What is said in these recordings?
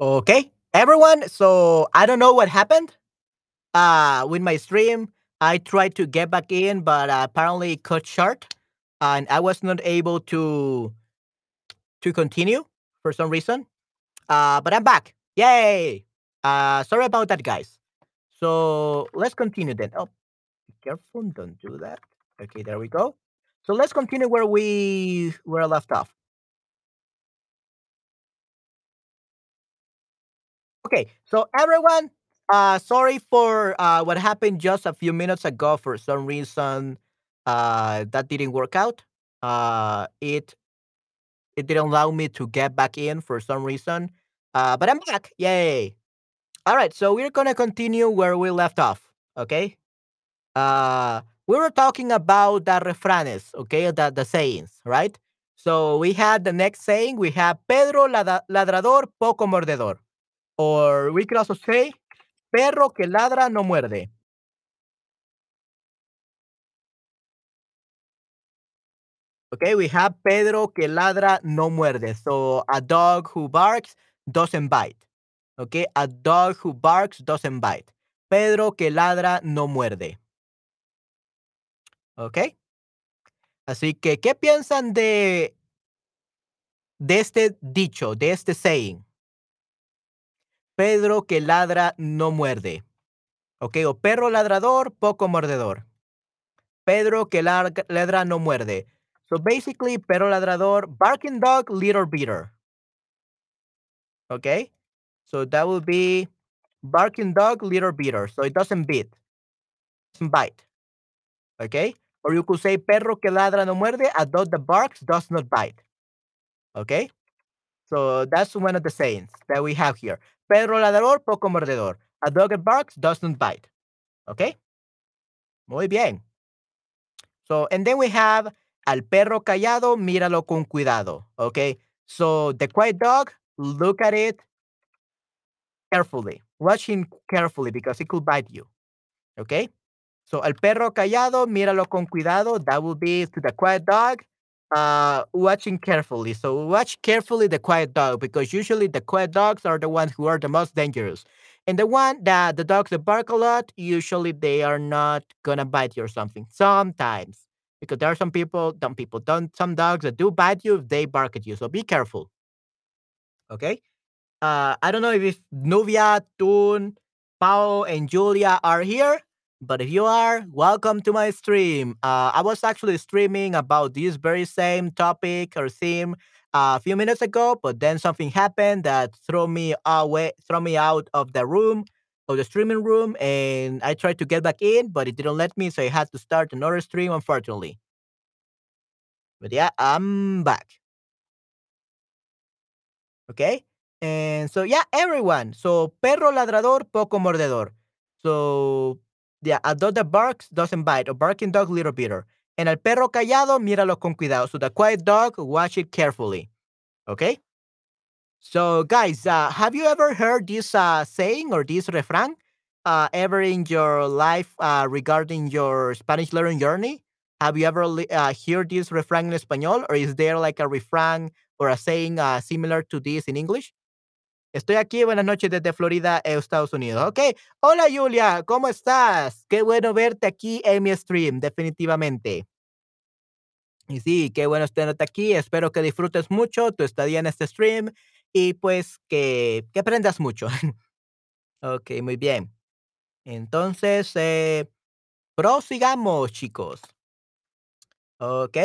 Okay, everyone. So I don't know what happened uh, with my stream. I tried to get back in, but uh, apparently it cut short, and I was not able to to continue for some reason. Uh, but I'm back. Yay! Uh, sorry about that, guys. So let's continue then. Oh, be careful! Don't do that. Okay, there we go. So let's continue where we were left off. Okay, so everyone, uh, sorry for uh, what happened just a few minutes ago. For some reason, uh, that didn't work out. Uh, it it didn't allow me to get back in for some reason. Uh, but I'm back. Yay! All right, so we're gonna continue where we left off. Okay. Uh, we were talking about the refranes. Okay, the the sayings, right? So we had the next saying. We have Perro ladrador, poco mordedor. Or we could also say Perro que ladra no muerde. Okay, we have Pedro que ladra no muerde. So a dog who barks doesn't bite. Okay, a dog who barks doesn't bite. Pedro que ladra no muerde. Okay. Así que, ¿qué piensan de, de este dicho, de este saying? Pedro que ladra no muerde. Ok, o perro ladrador, poco mordedor. Pedro que ladra no muerde. So basically, perro ladrador, barking dog, little beater. Okay, so that will be barking dog, little beater. So it doesn't beat, doesn't bite. Okay, or you could say perro que ladra no muerde, a dog that barks does not bite. Okay, so that's one of the sayings that we have here. Perro ladrador, poco mordedor. A dog that barks does not bite. Okay, muy bien. So, and then we have al perro callado, míralo con cuidado. Okay, so the quiet dog, look at it carefully. Watch him carefully because it could bite you. Okay, so al perro callado, míralo con cuidado. That will be to the quiet dog. Uh, watching carefully. So watch carefully the quiet dog because usually the quiet dogs are the ones who are the most dangerous. And the one that the dogs that bark a lot, usually they are not gonna bite you or something. Sometimes because there are some people, some people don't, some dogs that do bite you if they bark at you. So be careful. Okay. Uh, I don't know if Nubia, Toon, Pao, and Julia are here, but if you are, welcome to my stream. Uh, I was actually streaming about this very same topic or theme uh, a few minutes ago, but then something happened that threw me away, threw me out of the room, of the streaming room, and I tried to get back in, but it didn't let me, so I had to start another stream, unfortunately. But yeah, I'm back. Okay. And so yeah, everyone. So perro ladrador, poco mordedor. So yeah, a dog that barks doesn't bite. A barking dog, little beater. And el perro callado, míralo con cuidado. So the quiet dog, watch it carefully. Okay. So guys, uh, have you ever heard this uh, saying or this refrán uh, ever in your life uh, regarding your Spanish learning journey? Have you ever uh, heard this refrán in español, or is there like a refrán or a saying uh, similar to this in English? Estoy aquí, buenas noches desde Florida, eh, Estados Unidos. Ok, hola Julia, ¿cómo estás? Qué bueno verte aquí en mi stream, definitivamente. Y sí, qué bueno tenerte aquí. Espero que disfrutes mucho tu estadía en este stream y pues que, que aprendas mucho. ok, muy bien. Entonces, eh, prosigamos, chicos. Ok.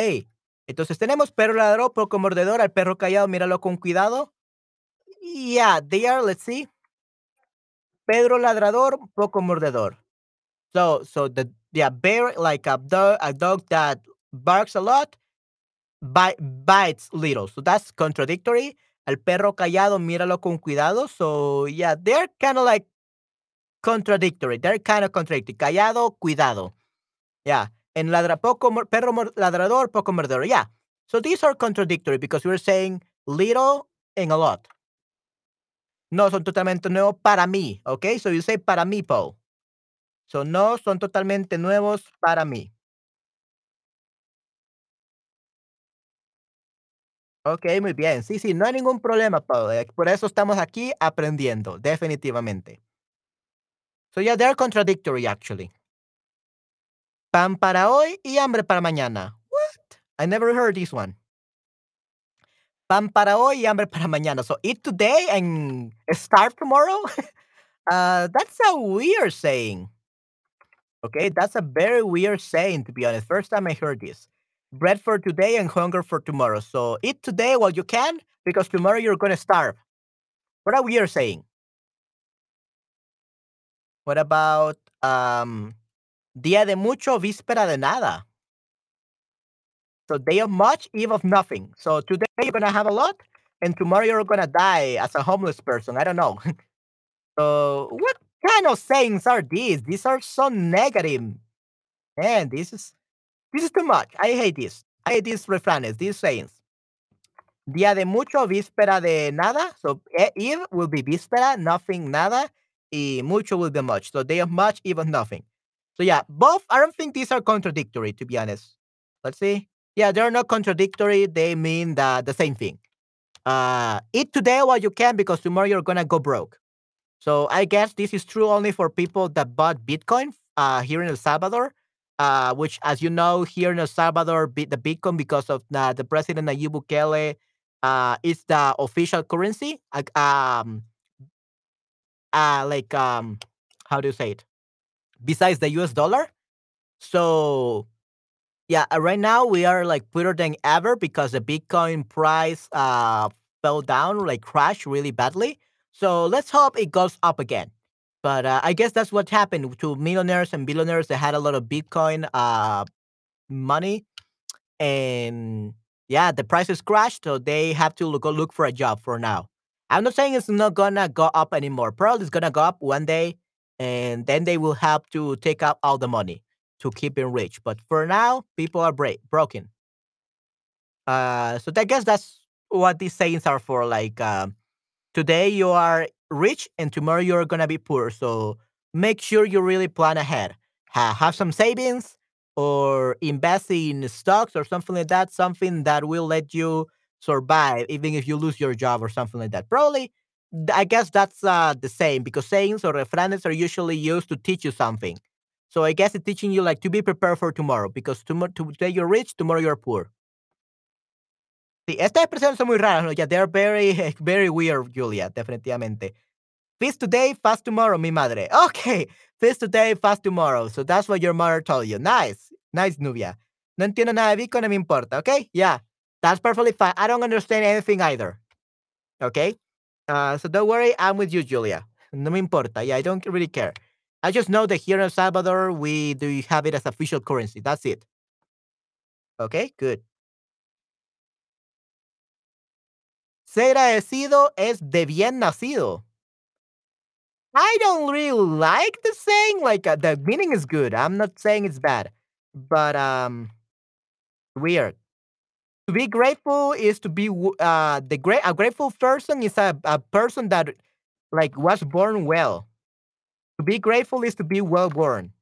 Entonces tenemos perro ladrón, poco mordedor, al perro callado, míralo con cuidado. Yeah, they are, let's see. Perro ladrador, poco mordedor. So, so the yeah, bear like a dog, a dog that barks a lot, bite, bites little. So that's contradictory. El perro callado, míralo con cuidado. So yeah, they're kind of like contradictory. They're kind of contradictory. Callado, cuidado. Yeah. And ladra poco perro ladrador, poco mordedor. Yeah. So these are contradictory because we're saying little and a lot. No son totalmente nuevos para mí. Okay. So you say para mí, Paul. So no son totalmente nuevos para mí. Okey, muy bien. Sí, sí, no hay ningún problema, Paul, eh, por eso estamos aquí aprendiendo, definitivamente. So, yeah, they're contradictory, actually. Pan para hoy y hambre para mañana. What? I never heard this one. Pan para hoy y hambre para mañana. So, eat today and starve tomorrow? Uh, that's a weird saying. Okay, that's a very weird saying, to be honest. First time I heard this. Bread for today and hunger for tomorrow. So, eat today while you can, because tomorrow you're gonna starve. What a weird saying. What about, um, día de mucho, víspera de nada? So, day of much, eve of nothing. So, today you're gonna have a lot, and tomorrow you're gonna die as a homeless person. I don't know. So, what kind of sayings are these? These are so negative. Man, this is this is too much. I hate this. I hate these refranes, these sayings. Día de mucho, víspera de nada. So, e eve will be víspera, nothing, nada, y mucho will be much. So, they are much, even nothing. So, yeah, both I don't think these are contradictory, to be honest. Let's see. Yeah, they're not contradictory. They mean the the same thing. Uh, eat today while you can because tomorrow you're gonna go broke. So I guess this is true only for people that bought Bitcoin uh, here in El Salvador, uh, which, as you know, here in El Salvador, the Bitcoin, because of the, the president Nayib Bukele, uh, is the official currency. Um, uh, like, um, how do you say it? Besides the US dollar. So yeah, uh, right now we are like poorer than ever because the Bitcoin price uh fell down, like crashed really badly. So let's hope it goes up again. But uh, I guess that's what happened to millionaires and billionaires that had a lot of Bitcoin uh money, and yeah, the prices crashed, so they have to look, go look for a job for now. I'm not saying it's not gonna go up anymore. Probably it's gonna go up one day, and then they will have to take out all the money to keep it rich. But for now, people are break broken. Uh, so I guess that's what these sayings are for. Like, um, today you are rich, and tomorrow you're gonna be poor. So make sure you really plan ahead. Ha- have some savings, or invest in stocks or something like that. Something that will let you survive, even if you lose your job or something like that. Probably. I guess that's uh, the same because sayings or refranes are usually used to teach you something. So I guess it's teaching you like to be prepared for tomorrow because tomorrow today you're rich, tomorrow you're poor. Sí, estas expresiones son muy raras, ¿no? Yeah, they're very, very weird, Julia, definitivamente. Feast today, fast tomorrow, mi madre. Okay, feast today, fast tomorrow. So that's what your mother told you. Nice, nice, Nubia. No entiendo nada de Bitcoin, no me importa, okay? Yeah, that's perfectly fine. I don't understand anything either. Okay? Uh, so don't worry, I'm with you, Julia. No me importa. Yeah, I don't really care. I just know that here in El Salvador, we do have it as official currency. That's it. Okay, good. Ser agradecido es de bien nacido. I don't really like the saying. Like uh, the meaning is good. I'm not saying it's bad, but um, weird. To be grateful is to be uh the great a grateful person is a, a person that like was born well. To be grateful is to be well born.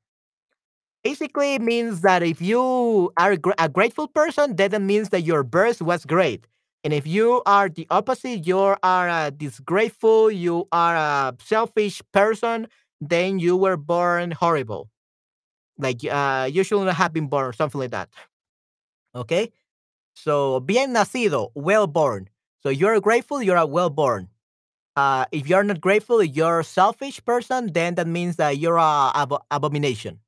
Basically, it means that if you are a grateful person, then means that your birth was great. And if you are the opposite, you are a disgrateful, you are a selfish person, then you were born horrible. Like uh, you should not have been born, or something like that. Okay? So, bien nacido, well born. So you're grateful, you're a well born. Uh, if you're not grateful, you're a selfish person, then that means that you're a abo- abomination.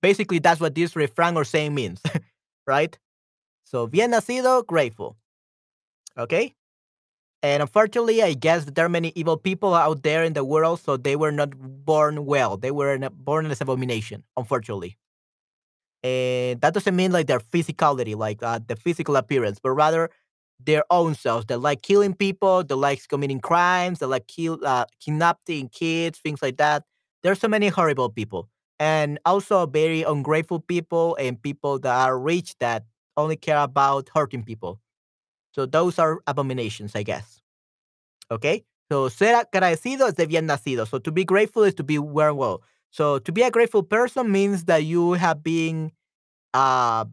Basically, that's what this refrain or saying means, right? So, bien nacido, grateful. Okay? And unfortunately, I guess there are many evil people out there in the world, so they were not born well. They were born as abomination, unfortunately. And that doesn't mean like their physicality, like uh, the physical appearance, but rather their own selves. They like killing people, they like committing crimes, they like kill, uh, kidnapping kids, things like that. There's so many horrible people, and also very ungrateful people and people that are rich that only care about hurting people. So those are abominations, I guess. Okay? So ser agradecido es de bien nacido. So to be grateful is to be well well. So to be a grateful person means that you have been uh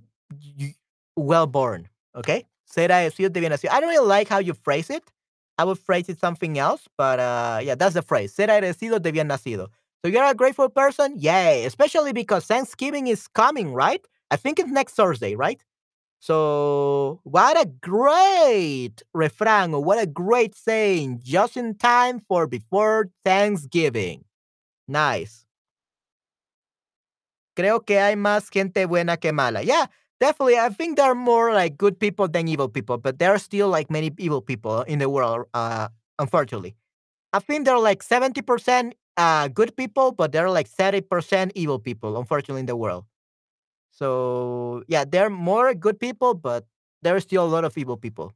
well born. Okay? Ser agradecido de bien nacido. I don't really like how you phrase it. I would phrase it something else, but uh, yeah, that's the phrase. Ser agradecido de bien nacido. So you're a grateful person? Yay. Especially because Thanksgiving is coming, right? I think it's next Thursday, right? So, what a great refrán, or what a great saying, just in time for before Thanksgiving. Nice. Creo que hay más gente buena que mala. Yeah, definitely. I think there are more like good people than evil people, but there are still like many evil people in the world, uh, unfortunately. I think there are like 70% uh, good people, but there are like 30% evil people, unfortunately, in the world. So, yeah, there are more good people, but there are still a lot of evil people.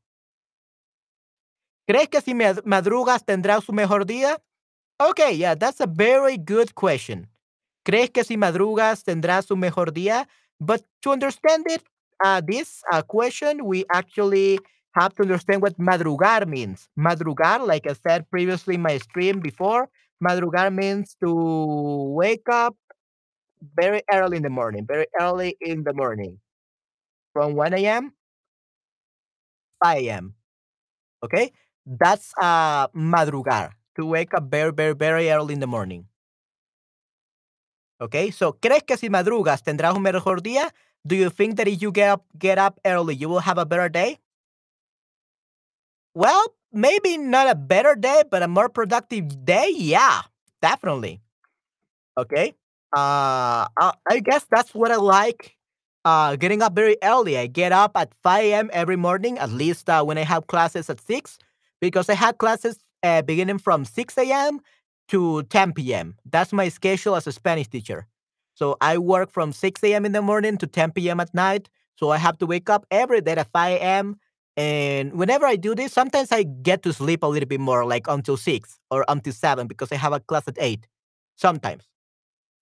¿Crees que si madrugas tendrás un mejor día? Okay, yeah, that's a very good question. ¿Crees que si madrugas tendrás un mejor día? But to understand it, uh, this uh, question, we actually have to understand what madrugar means. Madrugar, like I said previously in my stream before, madrugar means to wake up very early in the morning, very early in the morning. From 1 a.m. 5 a.m. Okay? That's uh madrugar, to wake up very, very, very early in the morning. Okay? So, ¿crees que si madrugas tendrás un mejor día? Do you think that if you get up get up early, you will have a better day? Well, maybe not a better day, but a more productive day. Yeah, definitely. Okay. Uh, I, guess that's what I like. Uh, getting up very early. I get up at 5 a.m. every morning, at least uh, when I have classes at 6, because I had classes uh, beginning from 6 a.m. to 10 p.m. That's my schedule as a Spanish teacher. So I work from 6 a.m. in the morning to 10 p.m. at night. So I have to wake up every day at 5 a.m. And whenever I do this, sometimes I get to sleep a little bit more, like until 6 or until 7, because I have a class at 8. Sometimes.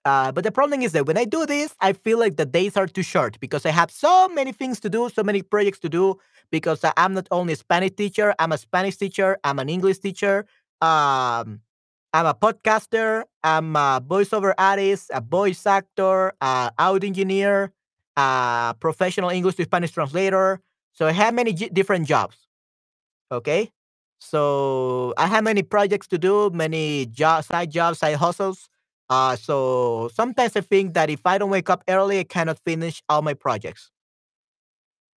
Uh, but the problem is that when I do this, I feel like the days are too short because I have so many things to do, so many projects to do. Because I'm not only a Spanish teacher, I'm a Spanish teacher, I'm an English teacher, um, I'm a podcaster, I'm a voiceover artist, a voice actor, a audio engineer, a professional English to Spanish translator. So I have many different jobs. Okay, so I have many projects to do, many job, side jobs, side hustles. Uh, so sometimes I think that if I don't wake up early, I cannot finish all my projects.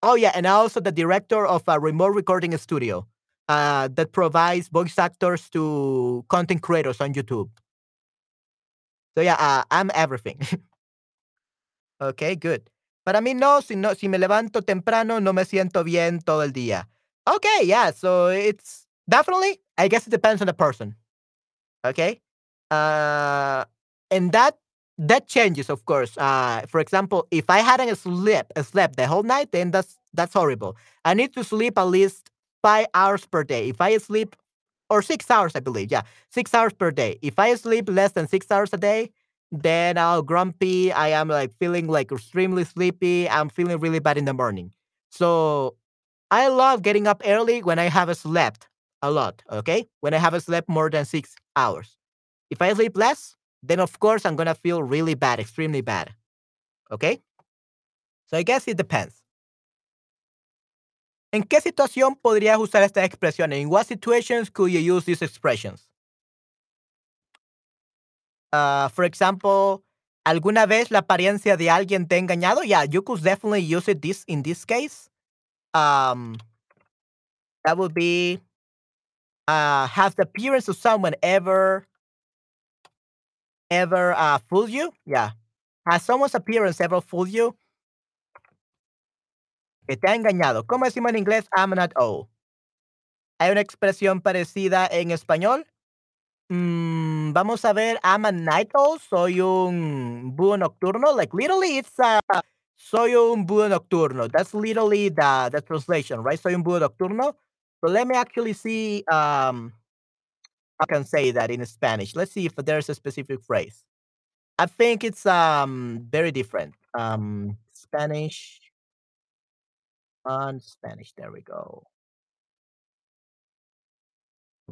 Oh yeah, and also the director of a remote recording studio uh, that provides voice actors to content creators on YouTube. So yeah, uh, I'm everything. okay, good. Para mí no, si no, si me levanto temprano, no me siento bien todo el día. Okay, yeah, so it's definitely, I guess it depends on the person. Okay. Uh, and that that changes, of course. Uh, for example, if I hadn't slept slept the whole night, then that's that's horrible. I need to sleep at least five hours per day. If I sleep or six hours, I believe, yeah, six hours per day. If I sleep less than six hours a day, then I'll grumpy. I am like feeling like extremely sleepy. I'm feeling really bad in the morning. So I love getting up early when I have slept a lot. Okay, when I have slept more than six hours. If I sleep less, then of course I'm gonna feel really bad, extremely bad. Okay? So I guess it depends. ¿En qué situación podrías usar esta expresión? In what situations could you use these expressions? Uh, for example, ¿alguna vez la apariencia de alguien te ha engañado? Yeah, you could definitely use it this in this case. Um, that would be uh, has the appearance of someone ever ever uh, fooled you? Yeah. Has someone's appearance ever fooled you? Que te ha engañado. ¿Cómo decimos en inglés? I'm not old. ¿Hay una expresión parecida en español? Mm, vamos a ver. I'm a night owl. Soy un búho nocturno. Like literally, it's uh, soy un búho nocturno. That's literally the, the translation, right? Soy un búho nocturno. So let me actually see um, I can say that in Spanish. Let's see if there's a specific phrase. I think it's um very different. Um Spanish on Spanish. There we go.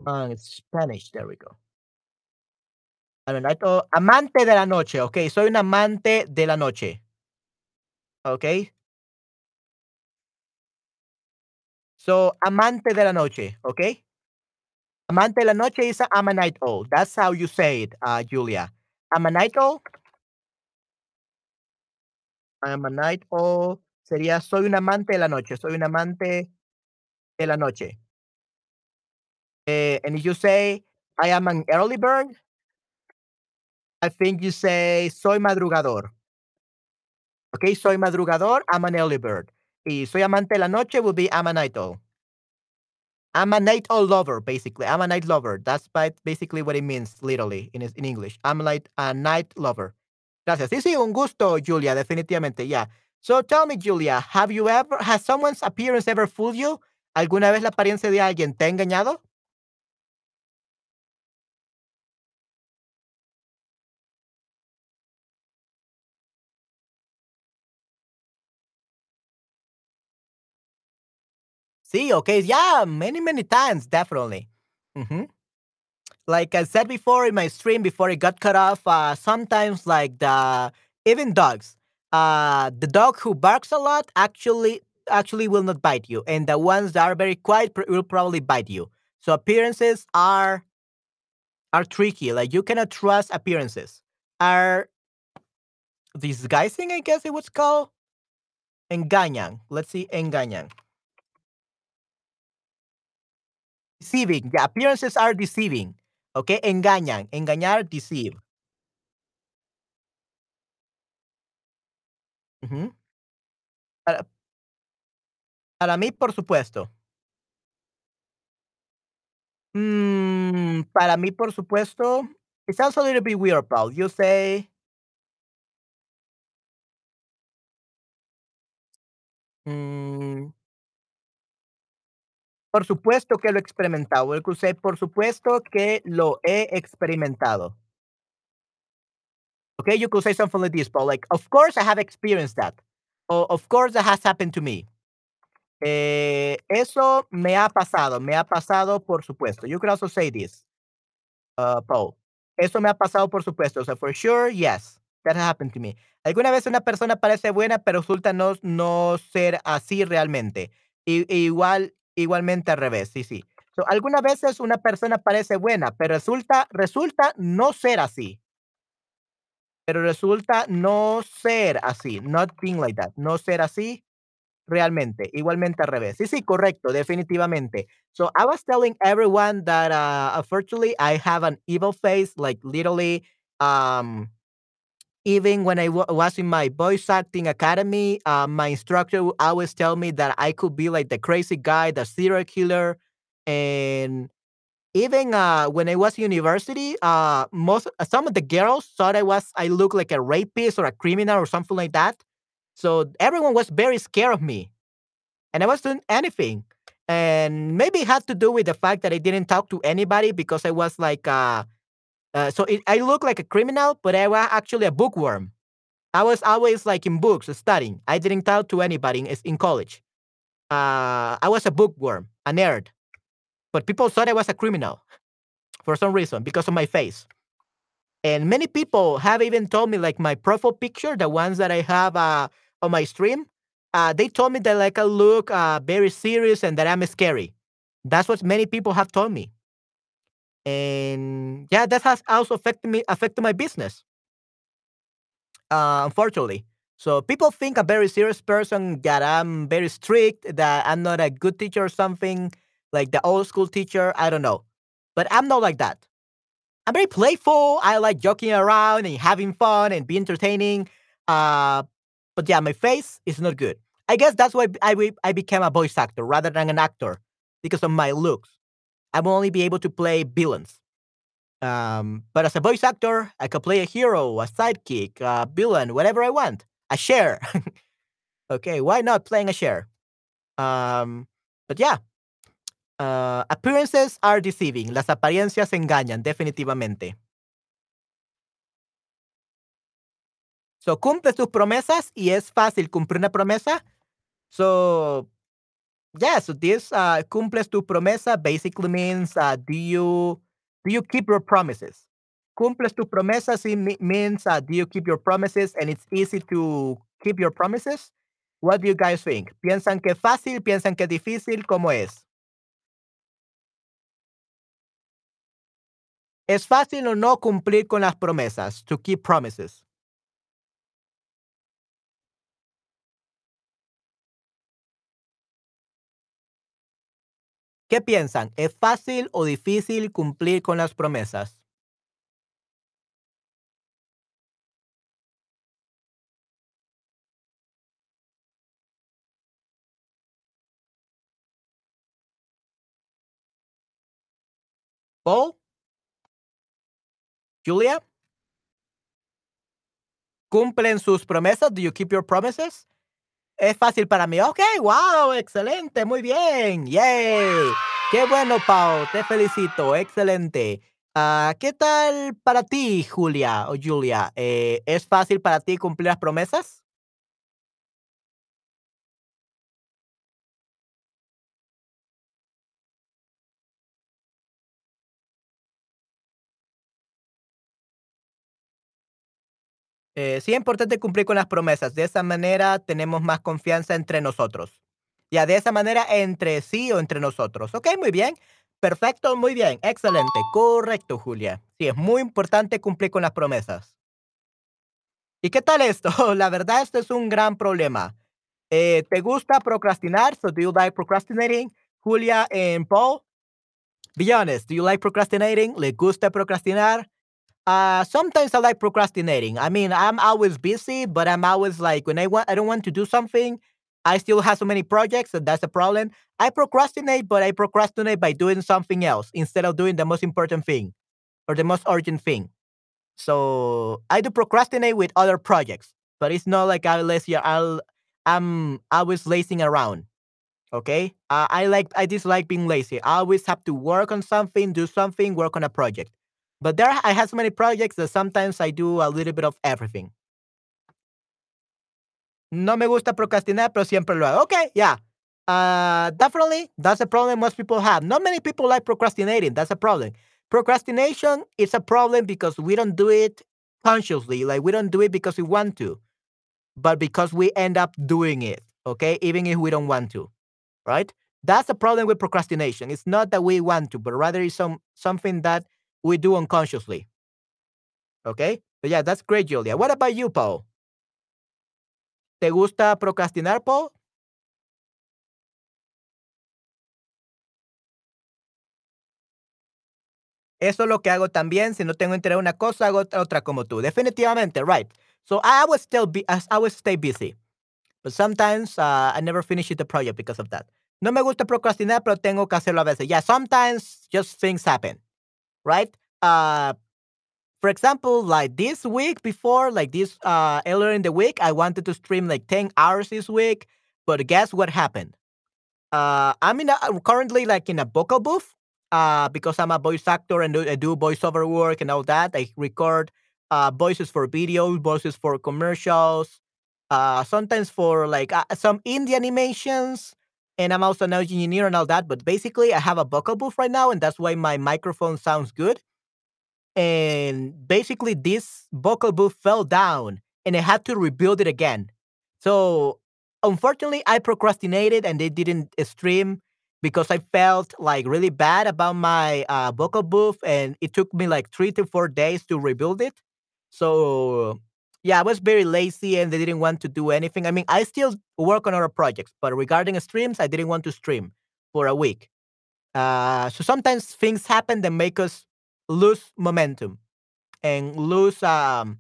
On Spanish. There we go. amante de la noche. Ok, soy un amante de la noche. Ok. So, amante de la noche, Okay. Amante de la noche is a night owl. That's how you say it, uh, Julia. I'm a night owl. I'm a night owl sería soy un amante de la noche, soy un amante de la noche. Eh, and if you say I am an early bird, I think you say soy madrugador. Okay, soy madrugador, I'm an early bird. Y soy amante de la noche will be I'm a night owl. I'm a night owl lover, basically. I'm a night lover. That's basically what it means literally in, English. I'm like a night lover. Gracias. Sí, sí, un gusto, Julia, definitivamente, yeah. So tell me, Julia, have you ever, has someone's appearance ever fooled you? ¿Alguna vez la apariencia de alguien te ha engañado? Sí, okay, yeah, many, many times, definitely. Mhm. Like I said before in my stream before it got cut off, uh, sometimes like the even dogs, uh, the dog who barks a lot actually actually will not bite you, and the ones that are very quiet pr- will probably bite you. So appearances are are tricky. Like you cannot trust appearances. Are disguising, I guess it was called engañan. Let's see, engañan. Deceiving. The appearances are deceiving. Okay, engañan, engañar, deceive. Para, para mí, por supuesto. Mm, para mí, por supuesto. It sounds a little bit weird, Paul. You say, mm, por supuesto que lo he experimentado. Say, por supuesto que lo he experimentado. Okay, you could say something like this, Paul. Like, of course I have experienced that. Or, of course that has happened to me. Eh, eso me ha pasado, me ha pasado, por supuesto. You could also say this. uh, Paul. Eso me ha pasado, por supuesto. O sea, for sure, yes, that happened to me. Alguna vez una persona parece buena, pero resulta no, no ser así realmente. Y, y igual, igualmente al revés, sí, sí. So, algunas veces una persona parece buena, pero resulta, resulta no ser así. Pero resulta no ser así. Not being like that. No ser así Realmente, igualmente al revés. Sí, sí, correcto, definitivamente. So I was telling everyone that uh, unfortunately I have an evil face, like literally. Um, even when I was in my voice acting academy, uh, my instructor would always tell me that I could be like the crazy guy, the serial killer, and even uh, when I was university, uh, most some of the girls thought I was I looked like a rapist or a criminal or something like that. So everyone was very scared of me and I wasn't doing anything. And maybe it had to do with the fact that I didn't talk to anybody because I was like, uh, uh so it, I look like a criminal, but I was actually a bookworm. I was always like in books studying. I didn't talk to anybody in, in college. Uh, I was a bookworm, a nerd, but people thought I was a criminal for some reason because of my face. And many people have even told me, like my profile picture, the ones that I have uh, on my stream, uh, they told me that like I look uh, very serious and that I'm scary. That's what many people have told me. And yeah, that has also affected me, affected my business, uh, unfortunately. So people think I'm a very serious person, that I'm very strict, that I'm not a good teacher or something, like the old school teacher. I don't know. But I'm not like that. I'm very playful. I like joking around and having fun and be entertaining. Uh, but yeah, my face is not good. I guess that's why I I became a voice actor rather than an actor because of my looks. I will only be able to play villains. Um, but as a voice actor, I can play a hero, a sidekick, a villain, whatever I want. A share. okay, why not playing a share? Um, but yeah, uh, appearances are deceiving. Las apariencias engañan, definitivamente. So, cumple tus promesas y es fácil cumplir una promesa. So, yeah, so this uh, cumples tu promesa basically means uh, do you do you keep your promises? Cumples tu promesas means uh, do you keep your promises and it's easy to keep your promises What do you guys think? ¿Piensan que es fácil? ¿Piensan que es difícil? ¿Cómo es? ¿Es fácil o no cumplir con las promesas? To keep promises. ¿Qué piensan? ¿Es fácil o difícil cumplir con las promesas? Paul? Julia? ¿Cumplen sus promesas? Do you keep your promises? Es fácil para mí. Ok, wow, excelente, muy bien. Yay. Qué bueno, Pau, te felicito, excelente. Ah, ¿Qué tal para ti, Julia o Julia? Eh, ¿Es fácil para ti cumplir las promesas? Eh, sí es importante cumplir con las promesas. De esa manera tenemos más confianza entre nosotros. Ya, de esa manera entre sí o entre nosotros. Ok, muy bien. Perfecto, muy bien. Excelente. Correcto, Julia. Sí, es muy importante cumplir con las promesas. ¿Y qué tal esto? La verdad, esto es un gran problema. Eh, ¿Te gusta procrastinar? So, do you like procrastinating? Julia and Paul? Be honest, do you like procrastinating? ¿Le gusta procrastinar? Uh, sometimes I like procrastinating. I mean, I'm always busy, but I'm always like when I want, I don't want to do something. I still have so many projects, and that's a problem. I procrastinate, but I procrastinate by doing something else instead of doing the most important thing or the most urgent thing. So I do procrastinate with other projects, but it's not like I'm lazy. I'll, I'm always lazing around. Okay, uh, I like I dislike being lazy. I always have to work on something, do something, work on a project. But there, I have so many projects that sometimes I do a little bit of everything. No me gusta procrastinar, pero siempre lo hago. Okay, yeah. Uh, definitely, that's a problem most people have. Not many people like procrastinating. That's a problem. Procrastination is a problem because we don't do it consciously. Like we don't do it because we want to, but because we end up doing it. Okay, even if we don't want to, right? That's the problem with procrastination. It's not that we want to, but rather it's some something that we do unconsciously. Okay, but yeah, that's great, Julia. What about you, Paul? ¿Te gusta procrastinar, Paul? Eso es lo que hago también. Si no tengo interés una cosa, hago otra como tú. Definitivamente, right. So I would still be, I would stay busy. But sometimes uh, I never finish the project because of that. No me gusta procrastinar, pero tengo que hacerlo a veces. Yeah, sometimes just things happen, right? Uh, for example, like this week before, like this uh earlier in the week, I wanted to stream like 10 hours this week, but guess what happened? Uh, I'm in a, currently like in a vocal booth uh, because I'm a voice actor and I do voiceover work and all that. I record uh, voices for videos, voices for commercials, uh, sometimes for like uh, some indie animations. And I'm also an engineer and all that. But basically, I have a vocal booth right now, and that's why my microphone sounds good. And basically, this vocal booth fell down, and I had to rebuild it again. So unfortunately, I procrastinated and they didn't stream because I felt like really bad about my uh, vocal booth, and it took me like three to four days to rebuild it. So yeah, I was very lazy and they didn't want to do anything. I mean, I still work on other projects, but regarding streams, I didn't want to stream for a week. Uh, so sometimes things happen that make us lose momentum and lose um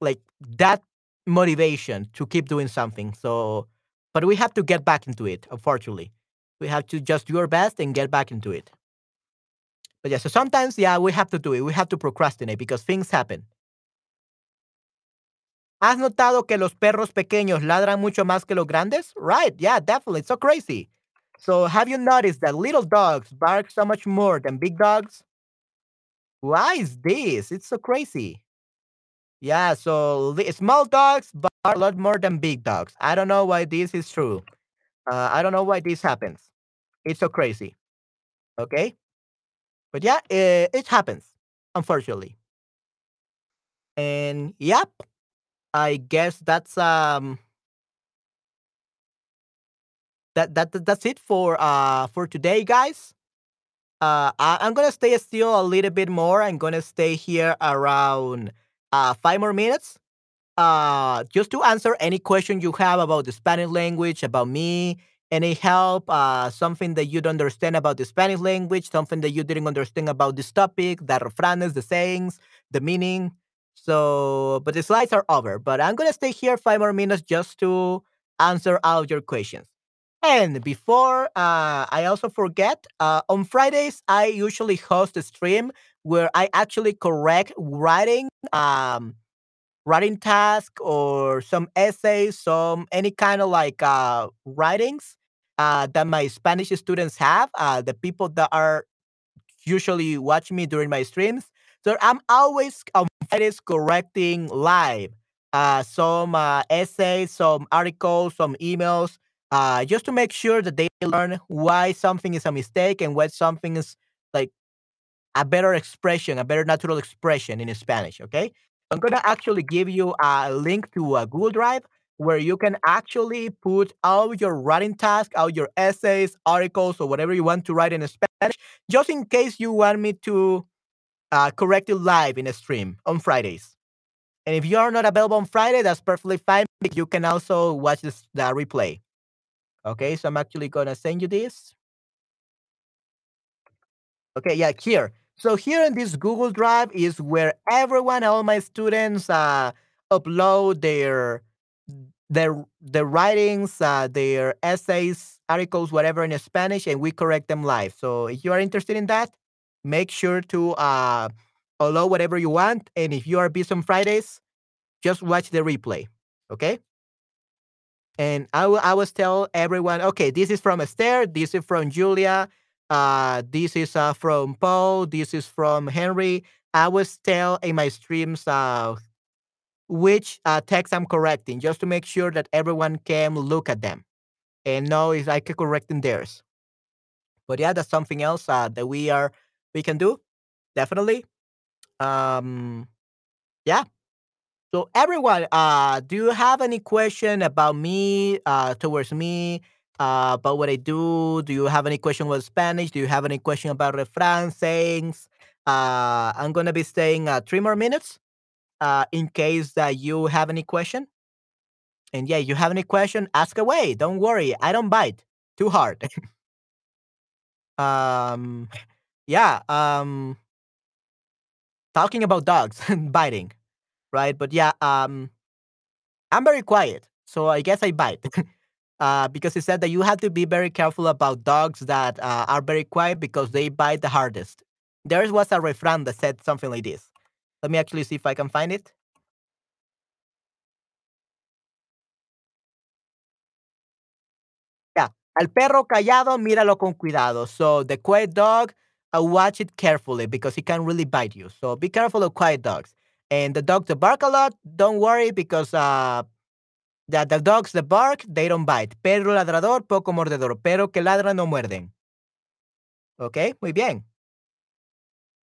like that motivation to keep doing something. So, but we have to get back into it. Unfortunately, we have to just do our best and get back into it. But yeah, so sometimes, yeah, we have to do it. We have to procrastinate because things happen. ¿Has notado que los perros pequeños ladran mucho más que los grandes? Right, yeah, definitely. It's so crazy. So, have you noticed that little dogs bark so much more than big dogs? Why is this? It's so crazy. Yeah, so small dogs bark a lot more than big dogs. I don't know why this is true. Uh, I don't know why this happens. It's so crazy. Okay? But yeah, it, it happens, unfortunately. And yep, I guess that's um that, that that's it for uh for today, guys. Uh, I, I'm gonna stay still a little bit more. I'm gonna stay here around uh five more minutes uh, just to answer any question you have about the Spanish language, about me, any help, uh, something that you don't understand about the Spanish language, something that you didn't understand about this topic, the refranes, the sayings, the meaning. So, but the slides are over. But I'm gonna stay here five more minutes just to answer all your questions. And before uh, I also forget, uh, on Fridays I usually host a stream where I actually correct writing. Um, writing task or some essays, some any kind of like uh, writings uh, that my Spanish students have, uh, the people that are usually watching me during my streams. So I'm always on Fridays correcting live uh, some uh, essays, some articles, some emails, uh, just to make sure that they learn why something is a mistake and why something is like a better expression, a better natural expression in Spanish. Okay. I'm to actually give you a link to a Google Drive where you can actually put all your writing tasks, all your essays, articles, or whatever you want to write in Spanish, just in case you want me to uh, correct it live in a stream on Fridays. And if you are not available on Friday, that's perfectly fine. You can also watch this, the replay. Okay, so I'm actually going to send you this. Okay, yeah, here. So here in this Google Drive is where everyone, all my students, uh, upload their their their writings, uh, their essays, articles, whatever in Spanish, and we correct them live. So if you are interested in that, make sure to uh, upload whatever you want. And if you are busy on Fridays, just watch the replay. Okay. And I will I will tell everyone, okay, this is from Esther, this is from Julia, uh, this is uh, from Paul. This is from Henry. I always tell in my streams uh, which uh, text I'm correcting, just to make sure that everyone can look at them and know if I can correcting theirs. But yeah, that's something else uh, that we are we can do definitely. Um, yeah. So everyone, uh, do you have any question about me uh, towards me? uh, about what I do. Do you have any question about Spanish? Do you have any question about refrain sayings? Uh, I'm gonna be staying uh, three more minutes uh, in case that you have any question. And yeah, you have any question, ask away. Don't worry, I don't bite too hard. um, yeah. Um, talking about dogs and biting, right? But yeah, um, I'm very quiet, so I guess I bite. uh, because he said that you have to be very careful about dogs that uh, are very quiet because they bite the hardest. There was a refrain that said something like this. Let me actually see if I can find it. Yeah. Al perro callado, míralo con cuidado. So the quiet dog, watch it carefully because he can really bite you. So be careful of quiet dogs. And the dogs that bark a lot, don't worry because uh, that the dogs that bark, they don't bite. Perro ladrador, poco mordedor. Pero que ladran no muerden. Ok, muy bien.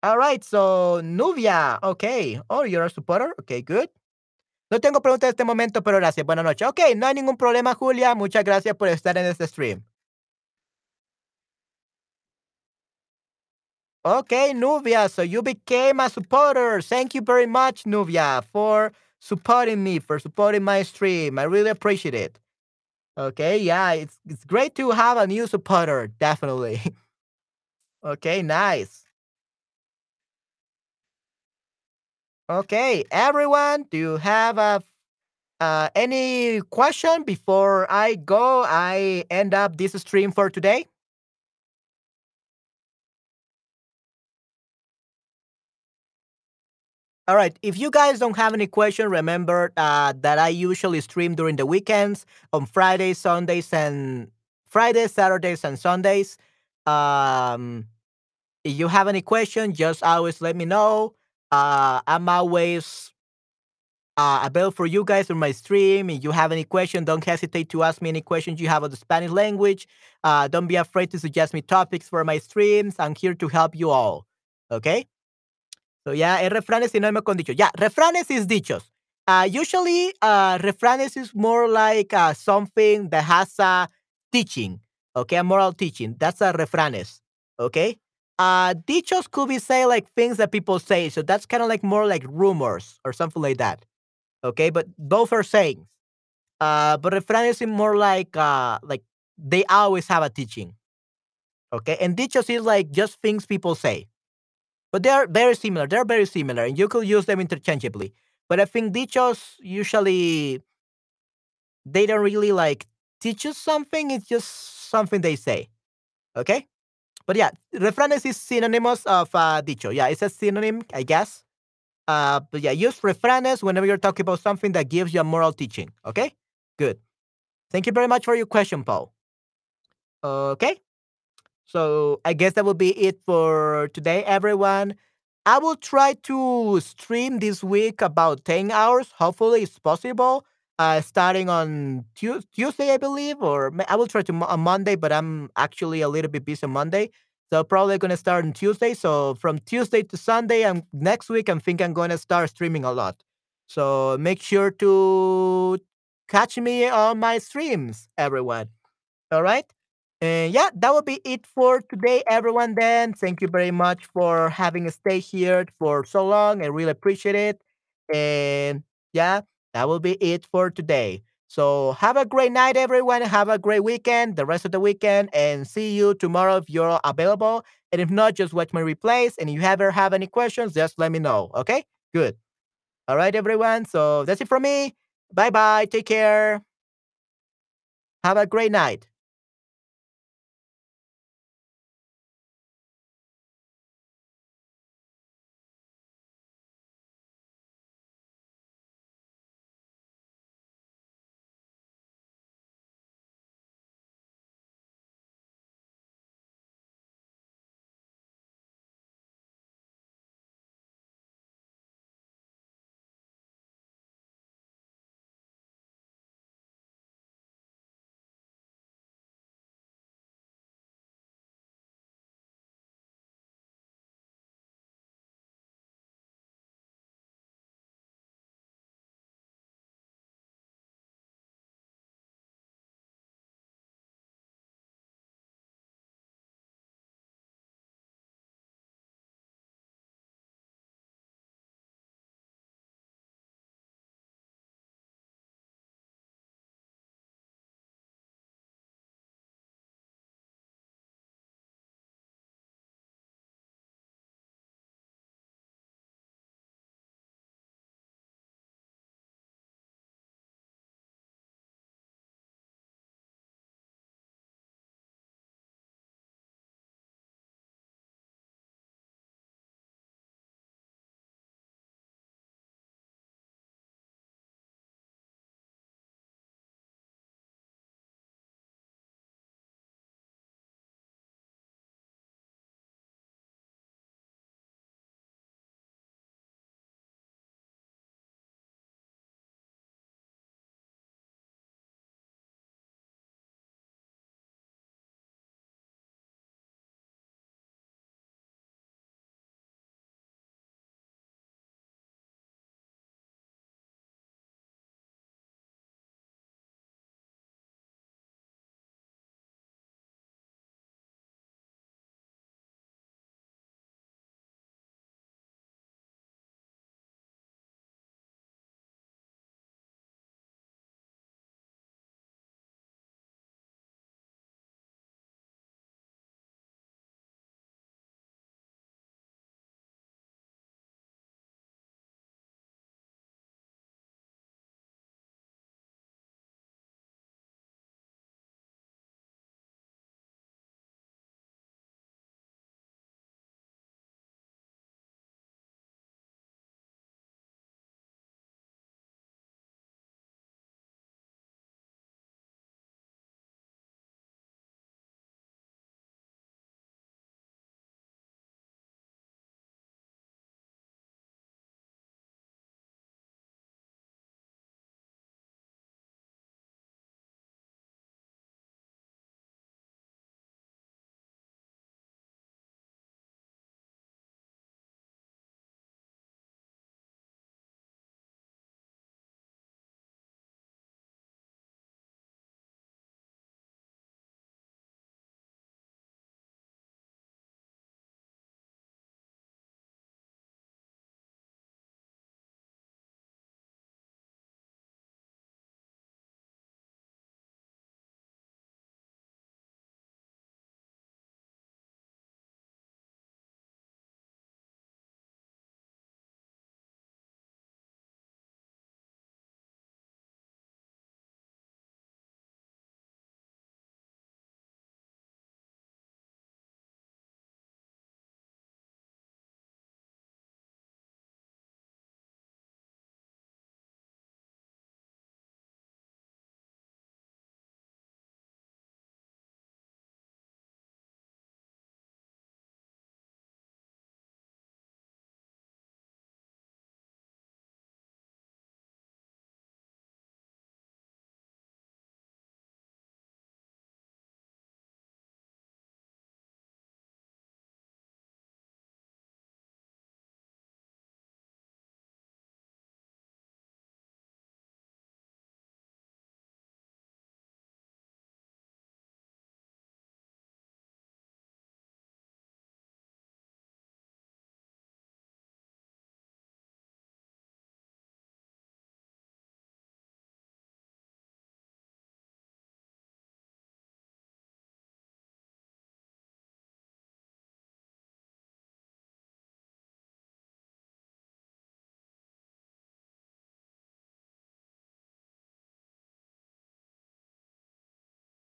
All right, so Nubia, ok. Oh, you're a supporter? Ok, good. No tengo preguntas en este momento, pero gracias. Buenas noches. Ok, no hay ningún problema, Julia. Muchas gracias por estar en este stream. Okay, Nubia, so you became a supporter. Thank you very much, Nubia, for supporting me, for supporting my stream. I really appreciate it. Okay, yeah, it's it's great to have a new supporter, definitely. okay, nice. Okay, everyone, do you have a uh, any question before I go? I end up this stream for today. All right. If you guys don't have any question, remember uh, that I usually stream during the weekends on Fridays, Sundays, and Fridays, Saturdays, and Sundays. Um, if you have any question, just always let me know. Uh, I'm always uh, available for you guys on my stream. If you have any question, don't hesitate to ask me any questions you have on the Spanish language. Uh, don't be afraid to suggest me topics for my streams. I'm here to help you all. Okay. So yeah, es refranes sinónimo con dichos. Yeah, refranes is dichos. Uh, usually, uh, refranes is more like uh, something that has a teaching. Okay, a moral teaching. That's a refranes. Okay. Uh, dichos could be say like things that people say. So that's kind of like more like rumors or something like that. Okay, but both are sayings. Uh, but refranes is more like uh, like they always have a teaching. Okay, and dichos is like just things people say. But they are very similar. They're very similar, and you could use them interchangeably. But I think dichos usually they don't really like teach you something. It's just something they say. Okay. But yeah, refranes is synonymous of uh, dicho. Yeah, it's a synonym, I guess. Uh, but yeah, use refranes whenever you're talking about something that gives you a moral teaching. Okay. Good. Thank you very much for your question, Paul. Okay. So I guess that will be it for today, everyone. I will try to stream this week about 10 hours. Hopefully, it's possible. Uh, starting on Tu- Tuesday, I believe, or I will try to on Monday, but I'm actually a little bit busy on Monday. So probably going to start on Tuesday. So from Tuesday to Sunday, and next week, I think I'm going to start streaming a lot. So make sure to catch me on my streams, everyone. All right. And yeah, that will be it for today, everyone. Then thank you very much for having stayed here for so long. I really appreciate it. And yeah, that will be it for today. So have a great night, everyone. Have a great weekend, the rest of the weekend, and see you tomorrow if you're available. And if not, just watch my replays. And if you ever have any questions, just let me know. Okay? Good. All right, everyone. So that's it from me. Bye bye. Take care. Have a great night.